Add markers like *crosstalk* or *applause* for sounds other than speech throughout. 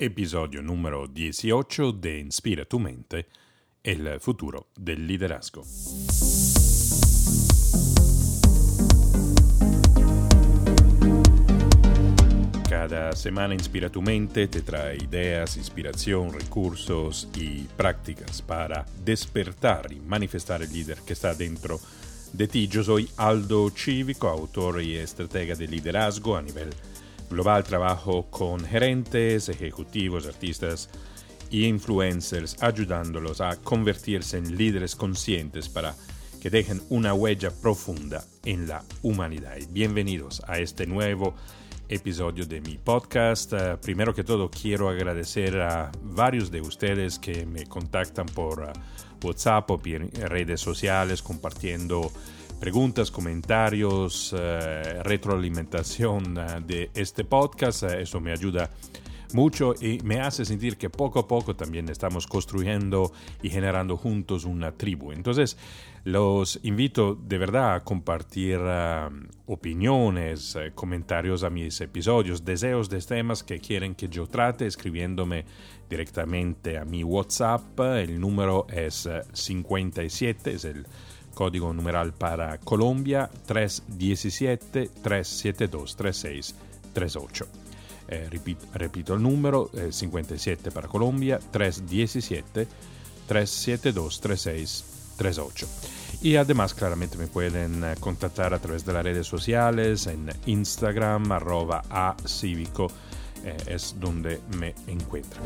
episodio número 18 de Inspira tu mente, el futuro del liderazgo. Cada semana Inspira tu mente te trae ideas, inspiración, recursos y prácticas para despertar y manifestar el líder que está dentro de ti. Yo soy Aldo Cívico, autor y estratega de liderazgo a nivel global. Trabajo con gerentes, ejecutivos, artistas y influencers, ayudándolos a convertirse en líderes conscientes para que dejen una huella profunda en la humanidad. bienvenidos a este nuevo episodio de mi podcast. Uh, primero que todo, quiero agradecer a varios de ustedes que me contactan por uh, WhatsApp o redes sociales compartiendo preguntas, comentarios, uh, retroalimentación de este podcast. eso me ayuda mucho y me hace sentir que poco a poco también estamos construyendo y generando juntos una tribu. Entonces, los invito de verdad a compartir um, opiniones, eh, comentarios a mis episodios, deseos de temas que quieren que yo trate, escribiéndome directamente a mi WhatsApp. El número es 57, eh, es el código numeral para Colombia 317 372 3638. Eh, repito, repito, el número eh, 57 para Colombia 317 372 3638. Y además claramente me pueden eh, contactar a través de las redes sociales en Instagram arroba a cívico eh, es donde me encuentran.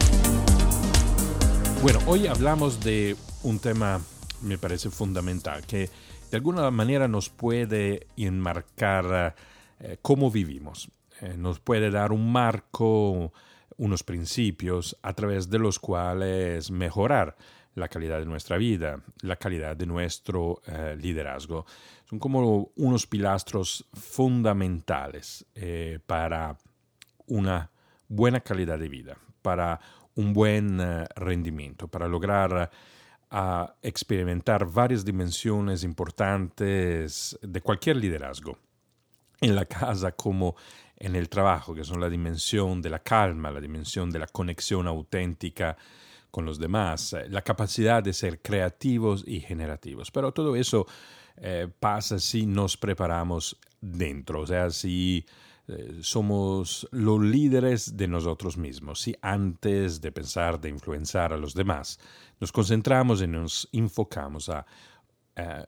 Bueno, hoy hablamos de un tema me parece fundamental que de alguna manera nos puede enmarcar eh, cómo vivimos. Eh, nos puede dar un marco, unos principios a través de los cuales mejorar la calidad de nuestra vida, la calidad de nuestro eh, liderazgo. Son como unos pilastros fundamentales para una buena calidad de vida, para un buen rendimiento, para lograr experimentar varias dimensiones importantes de cualquier liderazgo en la casa como en el trabajo, que son la dimensión de la calma, la dimensión de la conexión auténtica con los demás, eh, la capacidad de ser creativos y generativos. Pero todo eso eh, pasa si nos preparamos dentro, o sea, si eh, somos los líderes de nosotros mismos, si antes de pensar de influenciar a los demás, nos concentramos y nos enfocamos a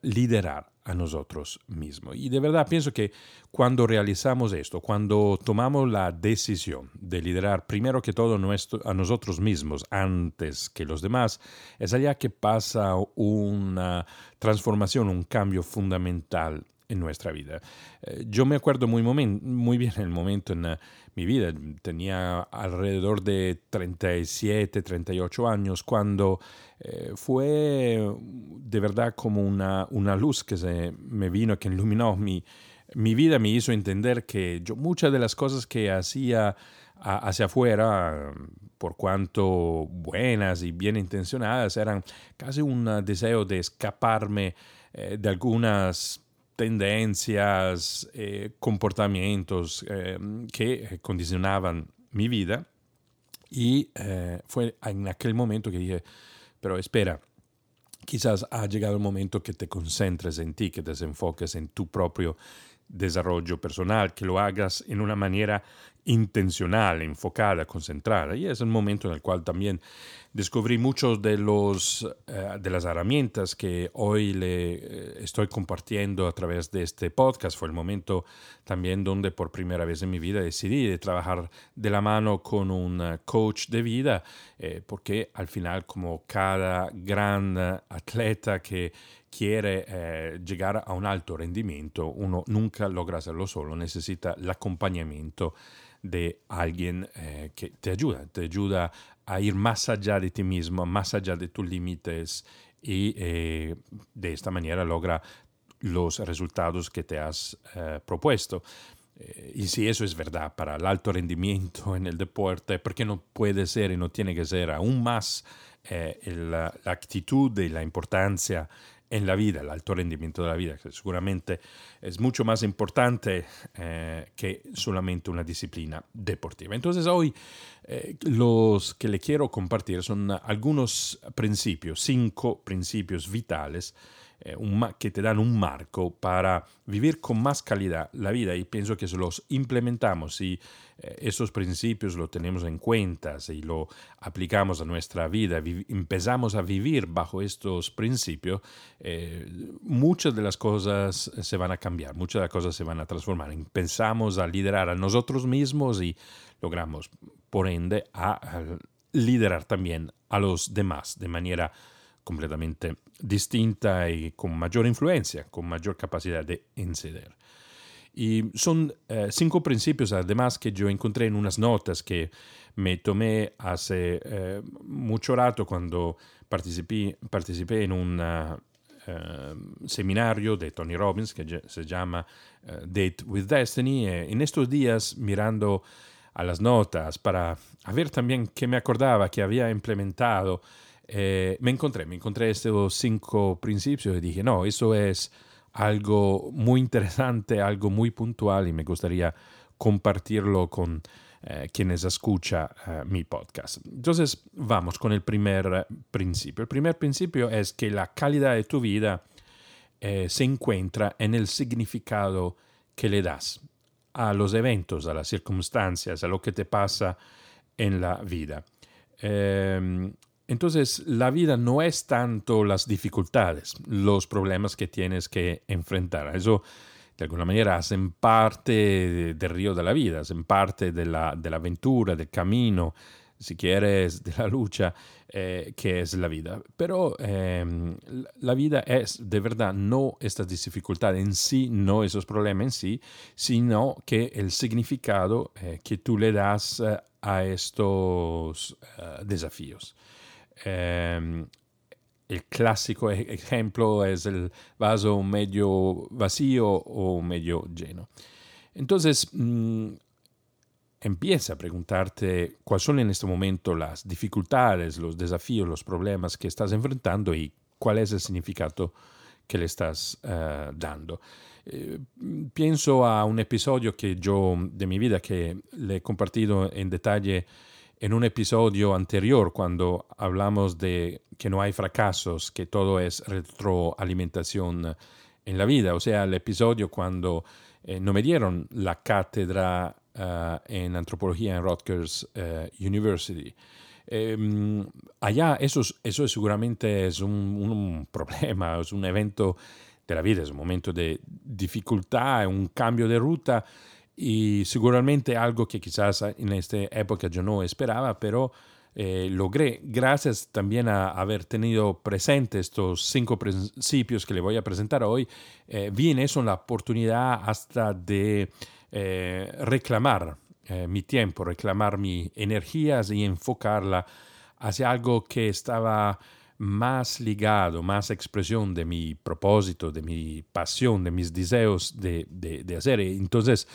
liderar a nosotros mismos. Y de verdad pienso que cuando realizamos esto, cuando tomamos la decisión de liderar primero que todo a nosotros mismos antes que los demás, es allá que pasa una transformación, un cambio fundamental en nuestra vida. Eh, yo me acuerdo muy, muy bien el momento en eh, mi vida, tenía alrededor de 37, 38 años, cuando eh, fue de verdad como una, una luz que se me vino, que iluminó mi, mi vida, me hizo entender que yo muchas de las cosas que hacía hacia afuera, por cuanto buenas y bien intencionadas, eran casi un deseo de escaparme de algunas tendencias, eh, comportamientos eh, que condicionaban mi vida. Y eh, fue en aquel momento que dije, pero espera, quizás ha llegado el momento que te concentres en ti, que te enfoques en tu propio desarrollo personal, que lo hagas en una manera intencional, enfocada, concentrada. Y es el momento en el cual también descubrí muchos de, los, eh, de las herramientas que hoy le eh, estoy compartiendo a través de este podcast. Fue el momento también donde por primera vez en mi vida decidí de trabajar de la mano con un eh, coach de vida, porque al final como cada gran atleta que quiere llegar a un alto rendimiento, uno nunca logra hacerlo solo, necesita el acompañamiento de alguien eh, que te ayuda, te ayuda a ir más allá de ti mismo, más allá de tus límites y eh, de esta manera logra los resultados que te has eh, propuesto. y si eso es verdad para el alto rendimiento en el deporte, ¿por qué no puede ser y no tiene que ser aún más la, la, actitud y la importancia en la vida, el alto rendimiento de la vida, que seguramente es mucho más importante eh, que solamente una disciplina deportiva. Entonces hoy eh, los que le quiero compartir son algunos principios, cinco principios vitales eh, un, que te dan un marco para vivir con más calidad la vida y pienso que si los implementamos y eh, esos principios lo tenemos en cuenta, si lo aplicamos a nuestra vida, empezamos a vivir bajo estos principios, eh, muchas de las cosas se van a cambiar, muchas de las cosas se van a transformar. Empezamos a liderar a nosotros mismos y logramos, por ende, a liderar también a los demás de manera completamente distinta y con mayor influencia, con mayor capacidad de inceder. Y son eh, cinco principios además que yo encontré en unas notas que me tomé hace eh, mucho rato cuando participé, participé en un eh, seminario de Tony Robbins que se llama Date with Destiny. en estos días mirando a las notas para ver también qué me acordaba que había implementado eh, me encontré, me encontré estos cinco principios y dije, no, eso es algo muy interesante, algo muy puntual y me gustaría compartirlo con eh, quienes escuchan eh, mi podcast. Entonces, vamos con el primer principio. El primer principio es que la calidad de tu vida se encuentra en el significado que le das a los eventos, a las circunstancias, a lo que te pasa en la vida. Eh, entonces, la vida no es tanto las dificultades, los problemas que tienes que enfrentar. Eso, de alguna manera, hacen parte del río de la vida, hacen parte de la, de la aventura, del camino, si quieres, de la lucha eh, que es la vida. Pero em, la vida es de verdad no estas dificultades en sí, no esos problemas en sí, sino que el significado eh, que tú le das eh, a estos desafíos. Eh, el clásico e-, ejemplo es el vaso medio vacío o medio lleno. Entonces, mm, empieza a preguntarte cuáles son en este momento las dificultades, los desafíos, los problemas que estás enfrentando y cuál es el significado que le estás uh, dando. Eh, pienso a un episodio que yo de mi vida que le he compartido en detalle en un episodio anterior cuando hablamos de que no hay fracasos, que todo es retroalimentación en la vida, o sea, el episodio cuando eh, no me dieron la cátedra uh, en antropología en Rutgers uh, University. Eh, allá eso, eso seguramente es un, un, *laughs* problema, es un evento de la vida, es un momento de dificultad, un cambio de ruta y seguramente algo que quizás en esta época yo no esperaba, pero eh, logré, gracias también a haber tenido presente estos cinco principios que le voy a presentar hoy, eh, vi en eso la oportunidad hasta de eh, reclamar eh, mi tiempo, reclamar mis energías y enfocarla hacia algo que estaba más ligado, más expresión de mi propósito, de mi pasión, de mis deseos de, de, de hacer. Entonces,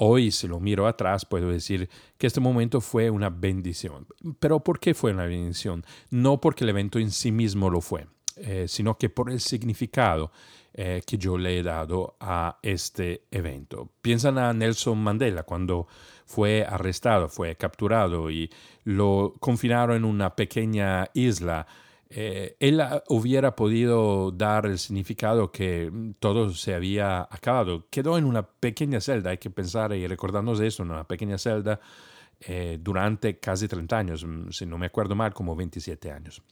Hoy, si lo miro atrás, puedo decir que este momento fue una bendición. Pero ¿por qué fue una bendición? No porque el evento en sí mismo lo fue, eh, sino que por el significado eh, que yo le he dado a este evento. Piensan a Nelson Mandela cuando fue arrestado, fue capturado y lo confinaron en una pequeña isla eh, él hubiera podido dar el significado que todo se había acabado. Quedó en una pequeña celda, hay que pensar y recordarnos eso, en una pequeña celda eh, durante casi 30 años, mm, si no me acuerdo mal, como 27 años.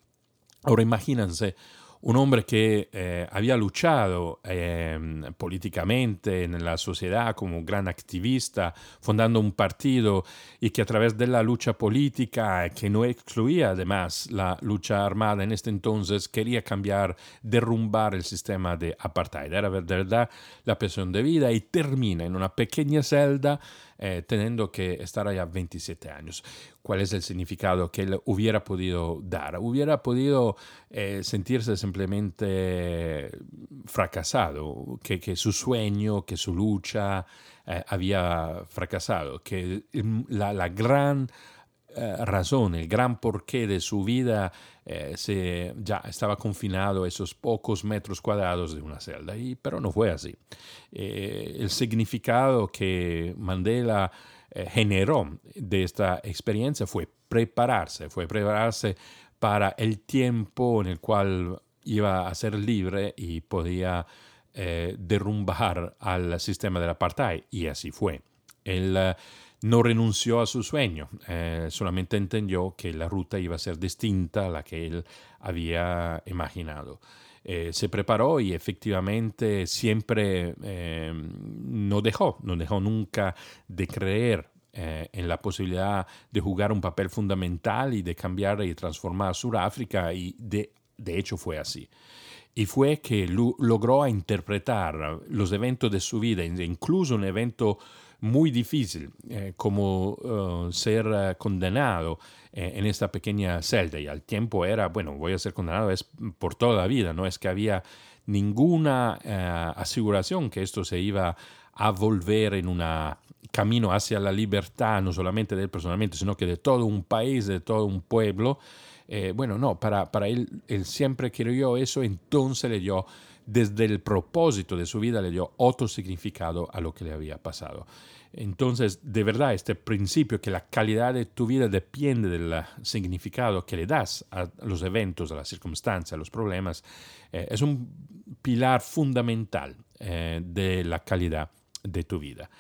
Ahora imagínense un hombre que eh, había luchado eh, políticamente en la sociedad como un gran activista, fundando un partido y que a través de la lucha política, que no excluía además la lucha armada en este entonces, quería cambiar, derrumbar el sistema de apartheid. Era verdad la presión de vida y termina en una pequeña celda eh, teniendo que estar allá 27 años. ¿Cuál es el significado que él hubiera podido dar? Hubiera podido eh, sentirse simplemente fracasado, que, que, su sueño, que su lucha eh, había fracasado, que la, la gran eh, razón, el gran porqué de su vida, eh, se, ya estaba confinado a esos pocos metros cuadrados de una celda, pero no fue así. el significado que Mandela generó de esta experiencia fue prepararse, fue prepararse para el tiempo en el cual iba a ser libre y podía eh, derrumbar al sistema del apartheid, y así fue. Eh, no renunció a su sueño, eh, solamente entendió que la ruta iba a ser distinta a la que él había imaginado. se preparó y efectivamente siempre no dejó, no dejó nunca de creer en la posibilidad de jugar un papel fundamental y de cambiar y transformar Sudáfrica y de, de hecho fue así y fue que logró interpretar los eventos de su vida, incluso un evento muy difícil eh, como eh, ser eh, condenado en esta pequeña celda y al tiempo era, bueno, voy a ser condenado es por toda la vida, no es que había ninguna aseguración que esto se iba a volver en un camino hacia la libertad, no solamente de él personalmente, sino que de todo un país, de todo un pueblo. Bueno, no, para, para él, él siempre creyó eso, entonces le dio, desde el propósito de su vida, le dio otro significado a lo que le había pasado. Entonces, de verdad, este principio que la calidad de tu vida depende del significado que le das a los eventos, a las circunstancias, a los problemas, eh, es un pilar fundamental eh, de la calidad de tu vida.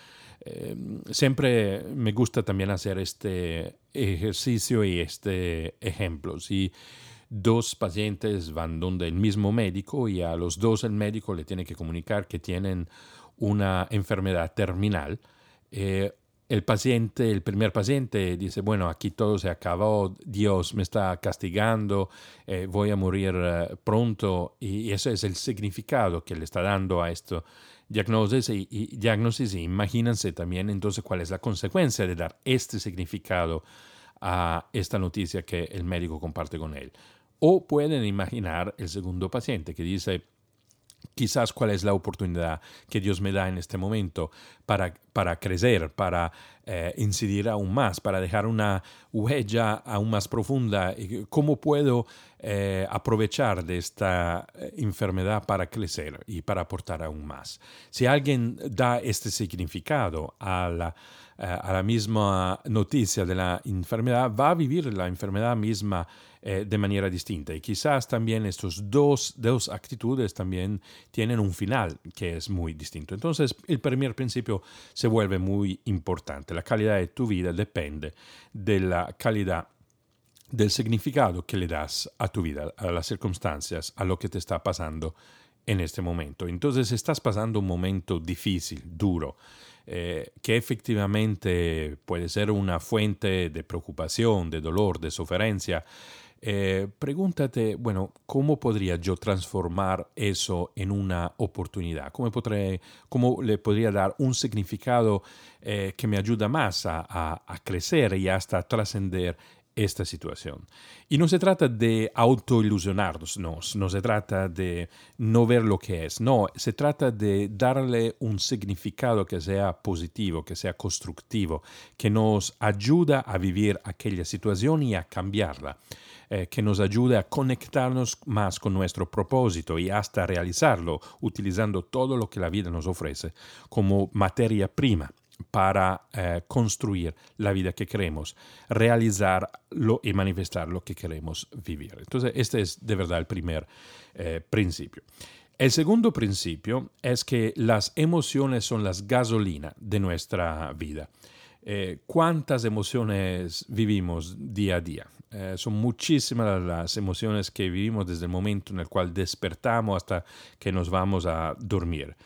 Em, siempre me gusta también hacer este ejercicio y este ejemplo. Si dos pacientes van donde el mismo médico y a los dos el médico le tiene que comunicar que tienen una enfermedad terminal, eh, el paciente, el primer paciente dice, bueno, aquí todo se acabó, Dios me está castigando, eh, voy a morir eh, pronto, y ese es el significado que le está dando a esto diagnosis y, diagnosis. Y imagínense también entonces cuál es la consecuencia de dar este significado a esta noticia que el médico comparte con él. O pueden imaginar el segundo paciente que dice, quizás cuál es la oportunidad que Dios me da en este momento para, para crecer, para eh, incidir aún más, para dejar una huella aún más profunda. ¿Cómo puedo eh, aprovechar de esta eh, enfermedad para crecer y para aportar aún más? Si alguien da este significado a la, a la misma noticia de la enfermedad, va a vivir la enfermedad misma de manera distinta. Y quizás también estos dos, dos actitudes también tienen un final que es muy distinto. Entonces, el primer principio se vuelve muy importante. La calidad de tu vida depende de la calidad del significado que le das a tu vida, a las circunstancias, a lo que te está pasando en este momento. Entonces estás pasando un momento difícil, duro, eh, que efectivamente puede ser una fuente de preocupación, de dolor, de suferencia, eh, pregúntate, bueno, ¿cómo podría yo transformar eso en una oportunidad? ¿Cómo, cómo le podría dar un significado eh, que me ayuda más a, a crecer y hasta trascender esta situación. Y no se trata de autoilusionarnos, no, no se trata de no ver lo que es, no, se trata de darle un significado que sea positivo, que sea constructivo, que nos ayuda a vivir aquella situación y a cambiarla. Eh, que nos ayude a conectarnos más con nuestro propósito y hasta realizarlo utilizando todo lo que la vida nos ofrece como materia prima para eh, construir la vida que queremos, realizarlo y manifestar lo que queremos vivir. Entonces, este es de verdad el primer eh, principio. El segundo principio es que las emociones son las gasolinas de nuestra vida. ¿Cuántas emociones vivimos día a día? Eh, son muchísimas las emociones que vivimos desde el momento en el cual despertamos hasta que nos vamos a dormir.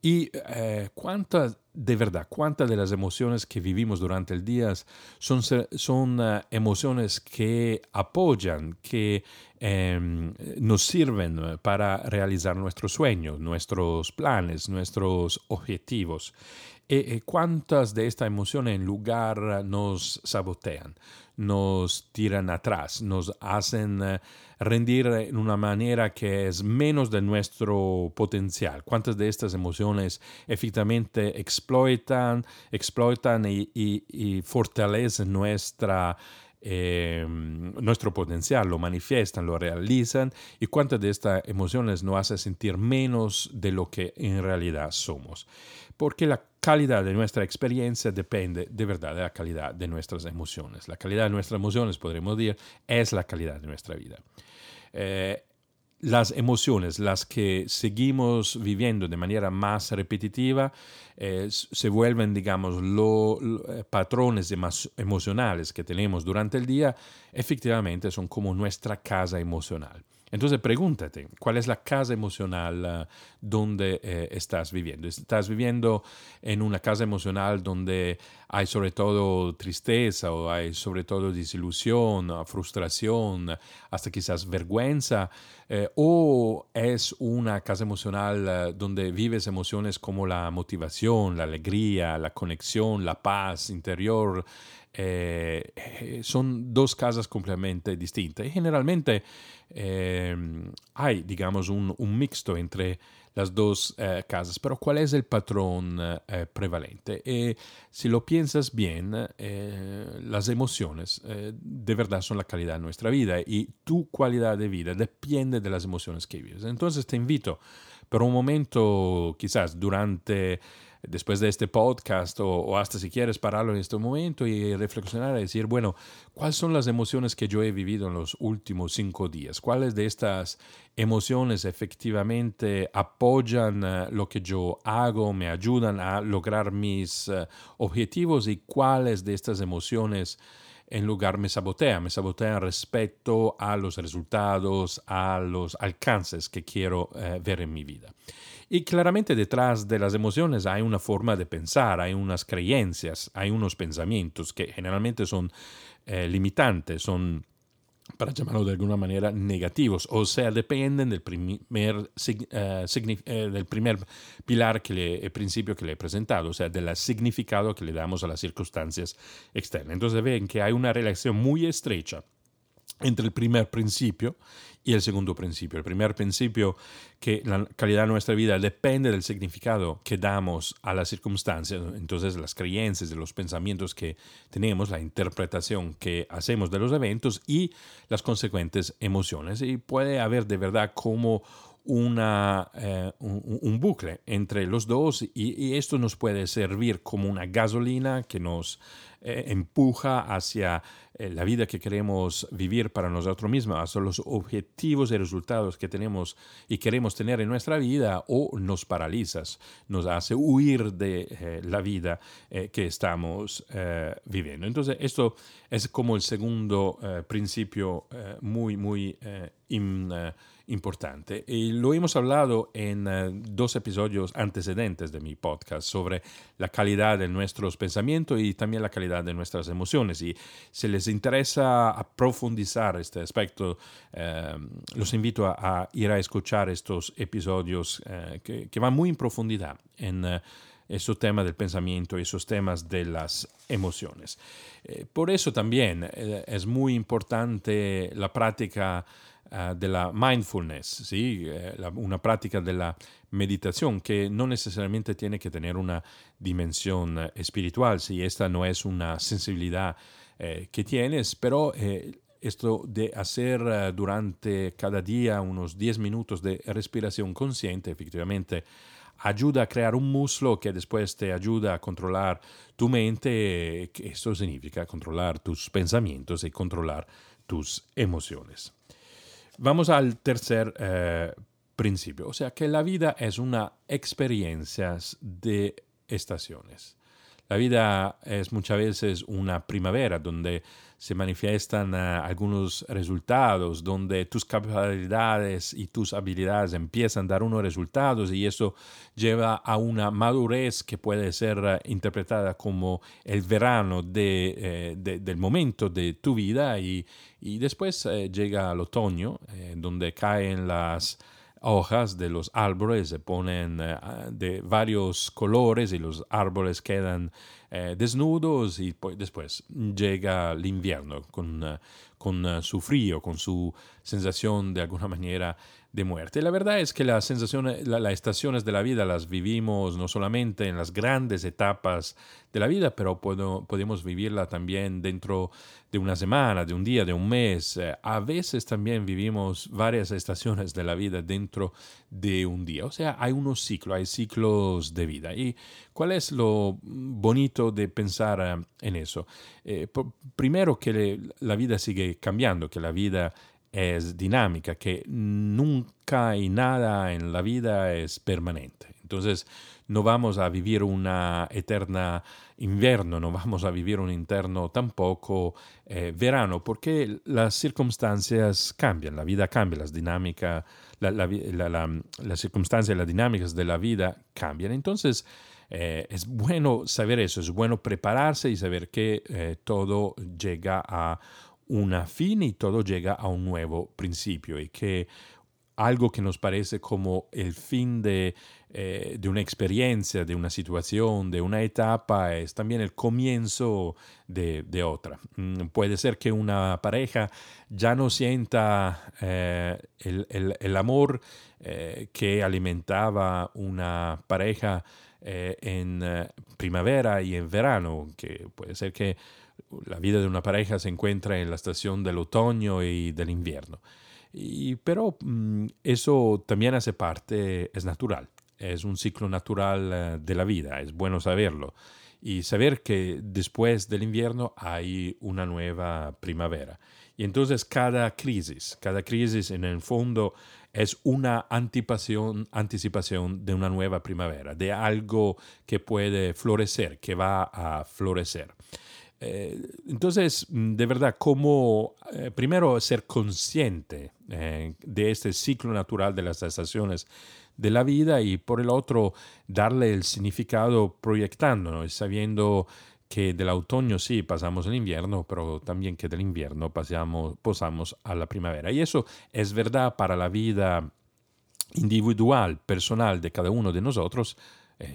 Y eh, cuántas, de verdad, cuántas de las emociones que vivimos durante el día son, son eh, emociones que apoyan, que em, nos sirven para realizar nuestros sueños, nuestros planes, nuestros objetivos. Y cuántas de estas emociones en lugar nos sabotean, nos tiran atrás, nos hacen eh, rendir en una manera que es menos de nuestro potencial. ¿Cuántas de estas emociones efectivamente explotan, explotan y, y, fortalecen nuestra Em, nuestro potencial, lo manifiestan, lo realizan y cuántas de estas emociones nos hace sentir menos de lo que en realidad somos. Porque la calidad de nuestra experiencia depende de verdad de la calidad de nuestras emociones. La calidad de nuestras emociones, podríamos decir, es la calidad de nuestra vida. Eh, las emociones, las que seguimos viviendo de manera más repetitiva, eh, se vuelven, digamos, los eh, patrones emocionales que tenemos durante el día, efectivamente son como nuestra casa emocional. Entonces pregúntate, ¿cuál es la casa emocional uh, donde eh, estás viviendo? ¿Estás viviendo en una casa emocional donde hay sobre todo tristeza o hay sobre todo desilusión, frustración, hasta quizás vergüenza? Eh, ¿O es una casa emocional uh, donde vives emociones como la motivación, la alegría, la conexión, la paz interior? Eh, eh, son dos casas completamente distintas y generalmente eh, hay, digamos, un, mixto entre las dos eh, casas, pero ¿cuál es el patrón eh, prevalente? Y si lo piensas bien, eh, las emociones de verdad son la calidad de nuestra vida y tu calidad de vida depende de las emociones que vives. Entonces te invito por un momento, quizás durante después de este podcast o, hasta si quieres pararlo en este momento y reflexionar y decir, bueno, ¿cuáles son las emociones que yo he vivido en los últimos cinco días? ¿Cuáles de estas emociones efectivamente apoyan eh, lo que yo hago, me ayudan a lograr mis uh, objetivos y cuáles de estas emociones en lugar me sabotean, me sabotean respecto a los resultados, a los alcances que quiero uh, ver en mi vida. Y claramente detrás de las emociones hay una forma de pensar, hay unas creencias, hay unos pensamientos que generalmente son eh, limitantes, son para llamarlo de alguna manera, negativos, o sea, dependen del primer, eh, eh, del primer pilar, que le, el principio que le he presentado, o sea, del significado que le damos a las circunstancias externas. Entonces ven que hay una relación muy estrecha entre el primer principio y el segundo principio. El primer principio, que la calidad de nuestra vida depende del significado que damos a las circunstancias, entonces las creencias, los pensamientos que tenemos, la interpretación que hacemos de los eventos y las consecuentes emociones. Y puede haber de verdad como una, eh, un, bucle entre los dos y, esto nos puede servir como una gasolina que nos eh, empuja hacia eh, la vida que queremos vivir para nosotros mismos, hacia los objetivos y resultados que tenemos y queremos tener en nuestra vida o nos paraliza, nos hace huir de la vida que estamos viviendo. Entonces, esto es como el segundo principio muy, muy importante importante. Y lo hemos hablado en eh, dos episodios antecedentes de mi podcast sobre la calidad de nuestros pensamientos y también la calidad de nuestras emociones. Y si les interesa profundizar este aspecto, eh, los invito a, ir a escuchar estos episodios eh, que, van muy en profundidad en esos temas del pensamiento y esos temas de las emociones. por eso también es muy importante la práctica uh, della mindfulness. Eh, una práctica de la meditación que no necesariamente tiene que tener una dimensión eh, espiritual, si esta no es una sensibilidad eh, que tienes, pero esto de hacer durante cada día unos 10 minutos de respiración consciente, efectivamente, ayuda a crear un muslo que después te ayuda a controlar tu mente, esto significa controlar tus pensamientos y controlar tus emociones. Vamos al tercer eh, principio, o sea que la vida es una experiencia de estaciones. La vida es muchas veces una primavera donde se manifiestan uh, algunos resultados, donde tus capacidades y tus habilidades empiezan a dar unos resultados y eso lleva a una madurez que puede ser uh, interpretada como el verano eh, de, del momento de tu vida y, después eh, llega el otoño, eh, donde caen las hojas de los árboles se ponen eh, de varios colores y los árboles quedan eh, desnudos y pues, después llega el invierno con, eh, con su frío, con su sensación de alguna manera de muerte. La verdad es que las sensaciones, las estaciones de la vida las vivimos no solamente en las grandes etapas de la vida, pero podemos vivirla también dentro de una semana, de un día, de un mes. Eh, a veces también vivimos varias estaciones de la vida dentro de un día. O sea, hay unos ciclos, hay ciclos de vida. ¿Y cuál es lo bonito de pensar eh, en eso? Eh, primero que la vida sigue cambiando, que la vida es dinámica, que nunca y nada en la vida es permanente. Entonces, no vamos a vivir una eterna invierno, no vamos a vivir un interno tampoco eh, verano, porque las circunstancias cambian, la vida cambia, las dinámicas, la, las circunstancias y las dinámicas de la vida cambian. Entonces, eh, es bueno saber eso, es bueno prepararse y saber que eh, todo llega a una fin y todo llega a un nuevo principio y que algo que nos parece como el fin de, eh, de, una experiencia, de una situación, de una etapa, es también el comienzo de, de otra. Mm, puede ser que una pareja ya no sienta eh, el, el, amor eh, que alimentaba una pareja en primavera y en verano, que puede ser que la vida de una pareja se encuentra en la estación del otoño y del invierno. Pero mm, eso también hace parte, es natural, es un ciclo natural eh, de la vida, es bueno saberlo. Y saber que después del invierno hay una nueva primavera. Y entonces cada crisis, cada crisis en el fondo es una anticipación, anticipación de una nueva primavera, de algo que puede florecer, que va a florecer. Eh, entonces, mm, de verdad, como eh, primero ser consciente eh, de este ciclo natural de las estaciones de la vida y por el otro darle el significado proyectándonos, sabiendo que del otoño sí pasamos el invierno, pero también que del invierno pasamos, pasamos a la primavera. Y eso es verdad para la vida individual, personal de cada uno de nosotros,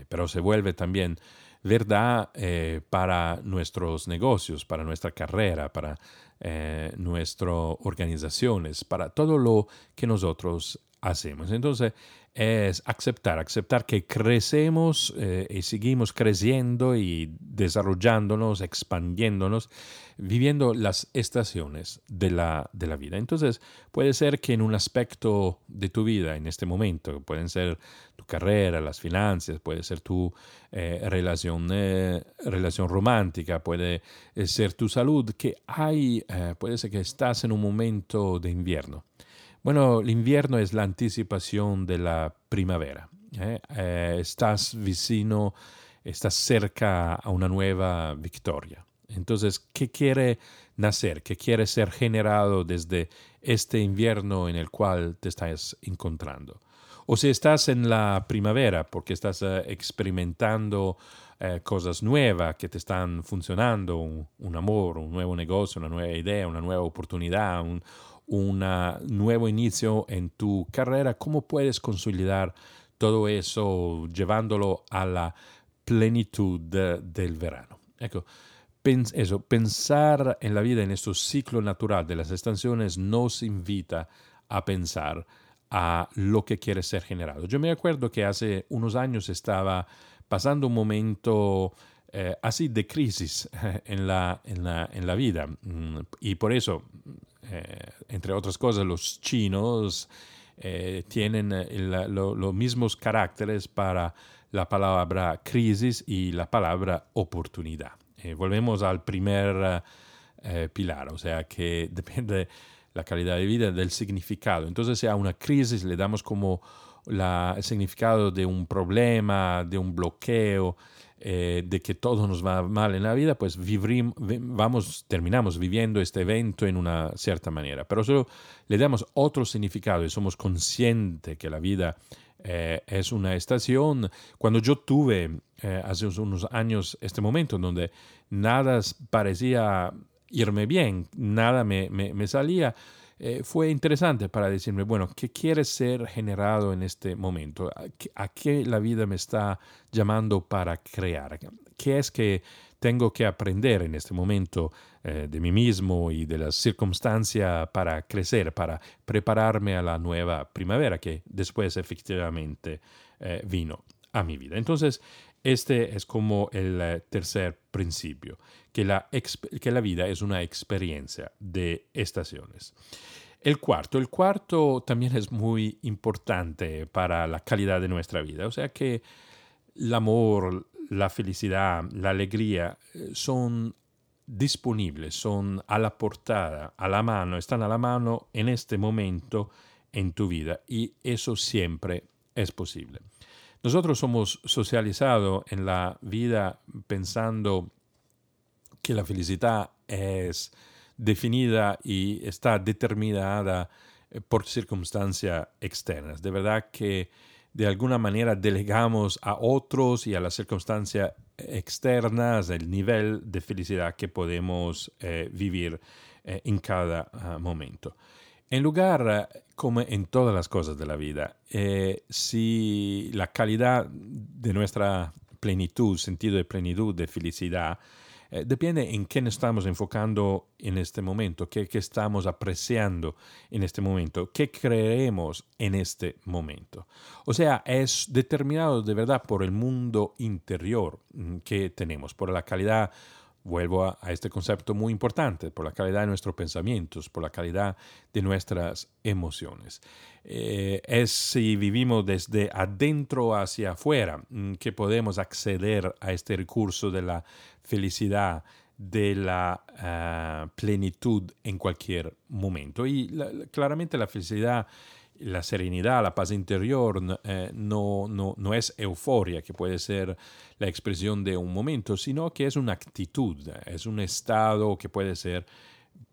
pero se vuelve también verdad eh, para nuestros negocios, para nuestra carrera, para eh, nuestras organizaciones, para todo lo que nosotros hacemos. Entonces, es aceptar, aceptar que crecemos eh, y seguimos creciendo y desarrollándonos, expandiéndonos, viviendo las estaciones de la, de la vida. Entonces, puede ser que en un aspecto de tu vida, en este momento, pueden ser tu carrera, las finanzas, puede ser tu eh, relación, eh, relación romántica, puede ser tu salud, que hay, puede ser que estás en un momento de invierno bueno, el invierno es la anticipación de la primavera. ¿eh? Eh, estás vicino, estás cerca a una nueva victoria. Entonces, ¿qué quiere nacer? ¿Qué quiere ser generado desde este invierno en el cual te estás encontrando? O si estás en la primavera porque estás eh, experimentando cosas nuevas que te están funcionando, un, amor, un nuevo negocio, una nueva idea, una nueva oportunidad, un, nuevo inicio en tu carrera, ¿cómo puedes consolidar todo eso llevándolo a la plenitud del verano? Eso, pensar en la vida en este ciclo natural de las estaciones nos invita a pensar a lo que quiere ser generado. Yo me acuerdo que hace unos años estaba pasando un momento eh, así de crisis *laughs* en la, en la, en la vida mm, y por eso eh, entre otras cosas, los chinos eh, tienen los mismos caracteres para la palabra crisis y la palabra oportunidad. volvemos al primer pilar, o sea que *laughs* depende la calidad de vida del significado. Entonces, si a una crisis le damos como el significado de un problema, de un bloqueo, eh, de que todo nos va mal en la vida, pues vamos, terminamos viviendo este evento en una cierta manera. Pero solo le damos otro significado y somos conscientes que la vida eh, es una estación. Cuando yo tuve eh, hace unos años este momento donde nada parecía irme bien, nada me, me salía, eh, fue interesante para decirme, bueno, ¿qué quiere ser generado en este momento? ¿A qué, la vida me está llamando para crear? ¿Qué es que tengo que aprender en este momento eh, de mí mismo y de las circunstancias para crecer, para prepararme a la nueva primavera que después efectivamente eh, vino a mi vida? Entonces, este es como el tercer principio, que la, que la vida es una experiencia de estaciones. El cuarto, el cuarto también es muy importante para la calidad de nuestra vida, o sea que el amor, la felicidad, la alegría eh, son disponibles, son a la portada, a la mano, están a la mano en este momento en tu vida y eso siempre es posible. Nosotros somos socializados en la vida pensando que la felicidad es definida y está determinada eh, por circunstancias externas. De verdad que de alguna manera delegamos a otros y a las circunstancias externas el nivel de felicidad que podemos eh, vivir eh, en cada ah, momento. En lugar, como en todas las cosas de la vida, si la calidad de nuestra plenitud, sentido de plenitud, de felicidad, eh, depende en qué nos estamos enfocando en este momento, qué, estamos apreciando en este momento, qué creemos en este momento. O sea, es determinado de verdad por el mundo interior mm, que tenemos, por la calidad Vuelvo a, este concepto muy importante, por la calidad de nuestros pensamientos, por la calidad de nuestras emociones. Eh, es si vivimos desde adentro hacia afuera mm, que podemos acceder a este recurso de la felicidad, de la ah, plenitud en cualquier momento. Y claramente la felicidad la serenidad, la paz interior eh, no, no, no, es euforia, que puede ser la expresión de un momento, sino que es una actitud, es un estado que puede ser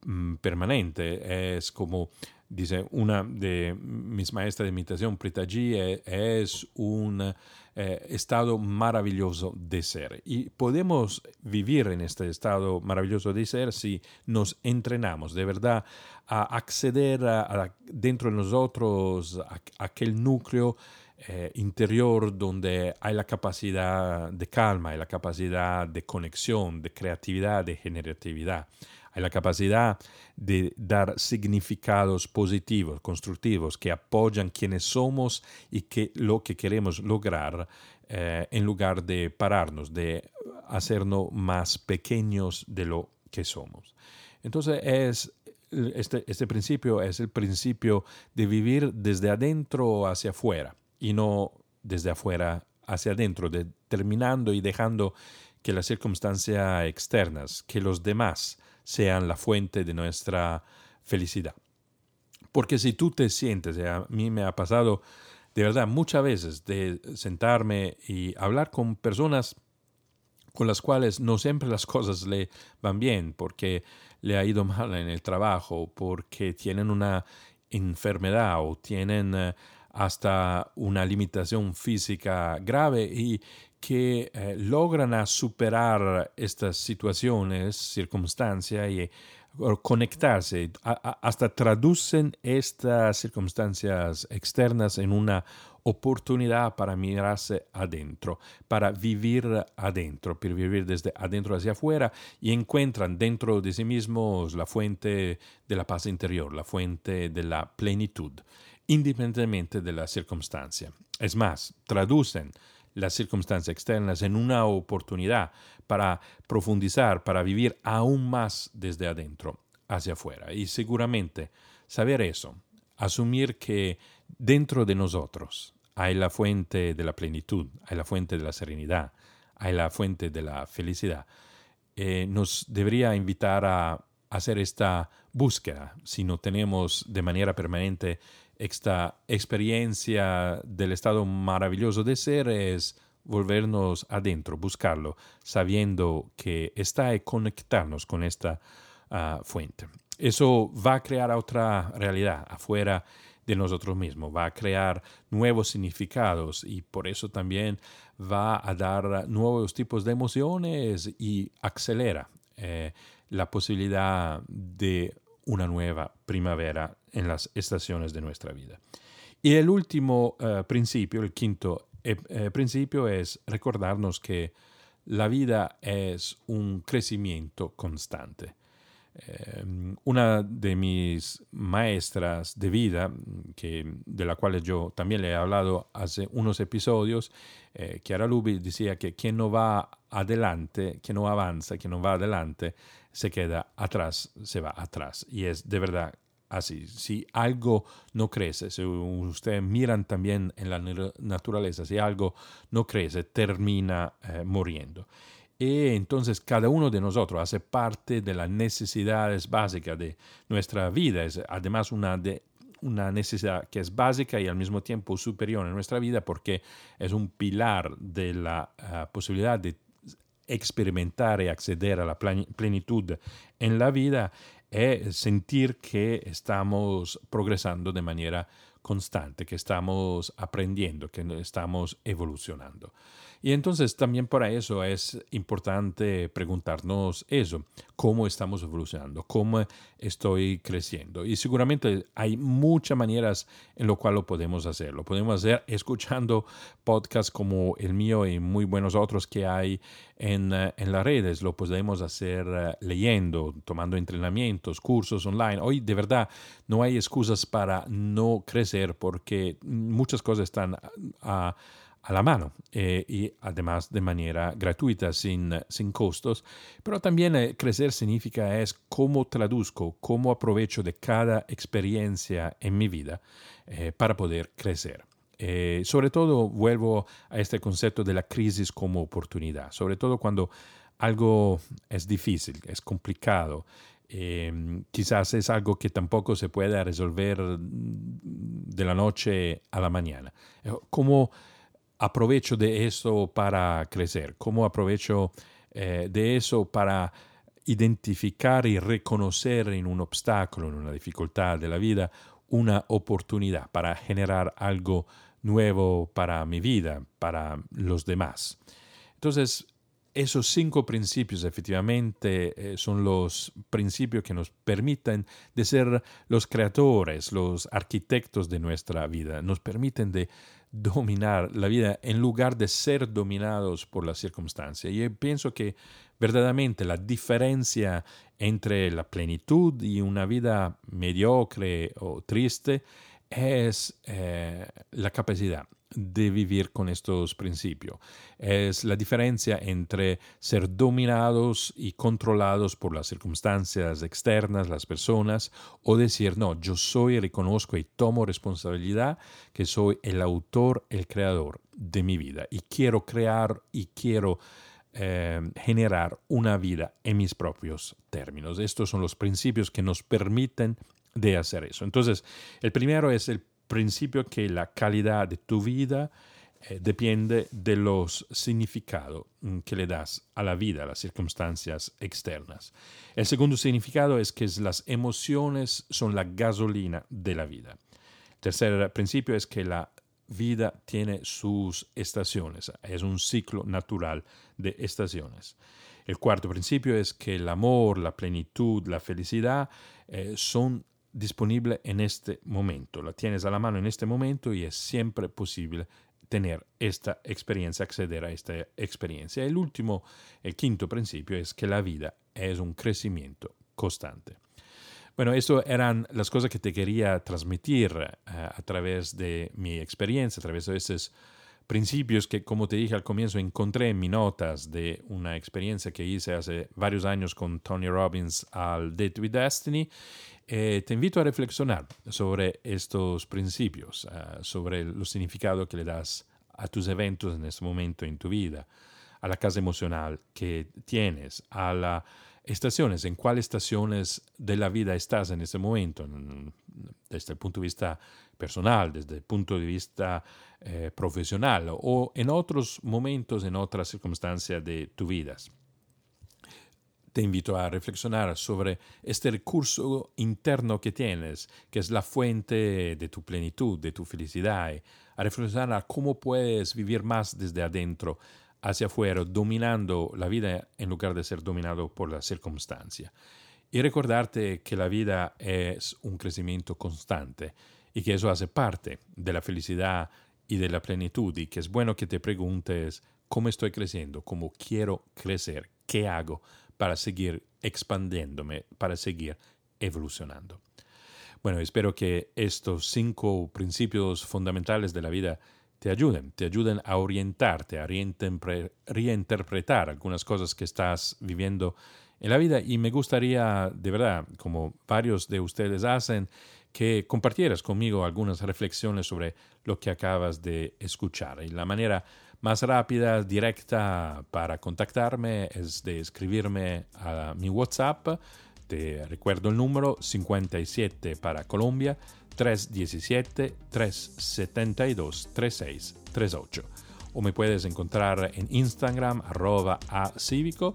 mm, permanente, es como dice una de mis maestras de imitación, Prita G, e, es un eh, estado maravilloso de ser. Y podemos vivir en este estado maravilloso de ser si nos entrenamos de verdad a acceder a, dentro de nosotros a, aquel núcleo eh, interior donde hay la capacidad de calma, hay la capacidad de conexión, de creatividad, de generatividad hay la capacidad de dar significados positivos, constructivos, que apoyan quienes somos y que lo que queremos lograr eh, en lugar de pararnos, de hacernos más pequeños de lo que somos. Entonces es este, este principio es el principio de vivir desde adentro hacia afuera y no desde afuera hacia adentro, determinando y dejando que las circunstancias externas, que los demás sean la fuente de nuestra felicidad. Porque si tú te sientes, a mí me ha pasado de verdad muchas veces de sentarme y hablar con personas con las cuales no siempre las cosas le van bien, porque le ha ido *laughs* mal en el trabajo, porque tienen una enfermedad o tienen eh, hasta una limitación física grave y que eh, logran superar estas situaciones, circunstancias y conectarse, hasta traducen estas circunstancias externas en una oportunidad para mirarse adentro, para vivir adentro, para vivir desde adentro hacia afuera y encuentran dentro de sí mismos la fuente de la paz interior, la fuente de la plenitud, independientemente de la circunstancia. Es más, traducen las circunstancias externas en una oportunidad para profundizar, para vivir aún más desde adentro hacia afuera. Y seguramente saber eso, asumir que dentro de nosotros hay la fuente de la plenitud, hay la fuente de la serenidad, hay la fuente de la felicidad, eh, nos debería invitar a hacer esta búsqueda si no tenemos de manera permanente esta experiencia del estado maravilloso de ser es volvernos adentro, buscarlo, sabiendo que está y conectarnos con esta ah, fuente. Eso va a crear otra realidad afuera de nosotros mismos, va a crear nuevos significados y por eso también va a dar nuevos tipos de emociones y acelera eh, la posibilidad de una nueva primavera en las estaciones de nuestra vida. Y el último eh, principio, el quinto eh, principio es recordarnos que la vida es un crecimiento constante. Una de mis maestras de vida, que, de la cual yo también le he hablado hace unos episodios, eh, Chiara Lubi decía que quien no va adelante, quien no avanza, quien no va adelante, se queda atrás, se va atrás. Y es de verdad así. Si algo no crece, si ustedes miran también en la naturaleza, si algo no crece, termina eh, muriendo. Y entonces cada uno de nosotros hace parte de las necesidades básicas de nuestra vida. Es además una, de, una necesidad que es básica y al mismo tiempo superior en nuestra vida porque es un pilar de la ah, posibilidad de experimentar y acceder a la plenitud en la vida es sentir que estamos progresando de manera constante, que estamos aprendiendo, que estamos evolucionando. Y entonces también para eso es importante preguntarnos eso, cómo estamos evolucionando, cómo estoy creciendo. Y seguramente hay muchas maneras en lo cual lo podemos hacer. Lo podemos hacer *laughs* escuchando podcasts como el mío y muy buenos otros que hay en, en las redes. Lo podemos hacer eh, leyendo, tomando entrenamientos, cursos online. Hoy de verdad no hay excusas para no crecer porque muchas cosas están a a la mano eh, y además de manera gratuita, sin, sin costos. Pero también eh, crecer significa es cómo traduzco, cómo aprovecho de cada experiencia en mi vida eh, para poder crecer. sobre todo vuelvo a este concepto de la crisis como oportunidad, sobre todo cuando algo es difícil, es complicado, quizás es algo que tampoco se pueda resolver de la noche a la mañana. ¿Cómo aprovecho de eso para crecer? ¿Cómo aprovecho eh, de eso para identificar y reconocer en un obstáculo, en una dificultad de la vida, una oportunidad para generar algo nuevo para mi vida, para los demás? Entonces, esos cinco principios efectivamente eh, son los principios que nos permiten de ser los creadores, los arquitectos de nuestra vida, nos permiten de dominar la vida en lugar de ser dominados por la circunstancia. Y pienso que verdaderamente la diferencia entre la plenitud y una vida mediocre o triste es eh, la capacidad de vivir con estos principios. Es la diferencia entre ser dominados y controlados por las circunstancias externas, las personas, o decir, no, yo soy, reconozco y tomo responsabilidad que soy el autor, el creador de mi vida y quiero crear y quiero eh, generar una vida en mis propios términos. Estos son los principios que nos permiten de hacer eso. Entonces, el primero es el principio que la calidad de tu vida eh, depende de los significados mm, que le das a la vida, a las circunstancias externas. El segundo significado es que las emociones son la gasolina de la vida. El tercer principio es que la vida tiene sus estaciones, es un ciclo natural de estaciones. El cuarto principio es que el amor, la plenitud, la felicidad eh, son disponible en este momento. La tienes a la mano en este momento y es siempre posible tener esta experiencia, acceder a esta experiencia. El último, el quinto principio es que la vida es un crecimiento constante. Bueno, eso eran las cosas que te quería transmitir eh, a través de mi experiencia, a través de esos principios que, como te dije al comienzo, encontré en mis notas de una experiencia que hice hace varios años con Tony Robbins al Date with Destiny eh, te invito a reflexionar sobre estos principios, ah, sobre los significados que le das a tus eventos en este momento en tu vida, a la casa emocional que tienes, a las estaciones, en cuáles estaciones de la vida estás en este momento, desde el punto de vista personal, desde el punto de vista eh, profesional o en otros momentos, en otras circunstancias de tu vida. Te invito a reflexionar sobre este recurso interno que tienes, que es la fuente de tu plenitud, de tu felicidad, a reflexionar cómo puedes vivir más desde adentro hacia afuera, dominando la vida en lugar de ser dominado por la circunstancia. y recordarte que la vida es un crecimiento constante y que eso hace parte de la felicidad y de la plenitud y que es bueno que te preguntes cómo estoy creciendo, cómo quiero crecer, qué hago para seguir expandiéndome, para seguir evolucionando. Bueno, espero que estos cinco principios fundamentales de la vida te ayuden, te ayuden a orientarte, a reinterpretar algunas cosas que estás viviendo en la vida y me gustaría, de verdad, como varios de ustedes hacen, que compartieras conmigo algunas reflexiones sobre lo que acabas de escuchar. Y la manera más rápida, directa para contactarme es de escribirme a mi WhatsApp. Te recuerdo el número 57 para Colombia 317-372-3638. O me puedes encontrar en Instagram, arroba a cívico,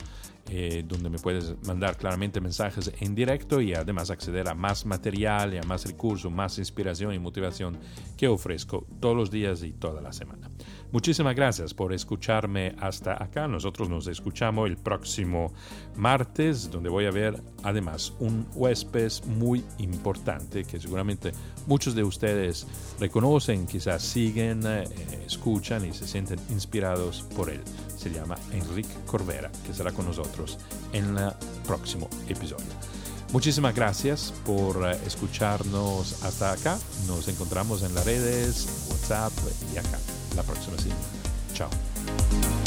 eh, donde me puedes mandar claramente mensajes en directo y además acceder a más material y a más recursos, más inspiración y motivación que ofrezco todos los días y toda la semana. Muchísimas gracias por escucharme hasta acá. Nosotros nos escuchamos el próximo martes, donde voy a ver además un huésped muy importante que seguramente muchos de ustedes reconocen, quizás siguen, eh, escuchan y se sienten inspirados por él. Se llama Enrique Corvera, que será con nosotros en el próximo episodio. Muchísimas gracias por eh, escucharnos hasta acá. Nos encontramos en las redes, WhatsApp y acá la próxima semana. Chao.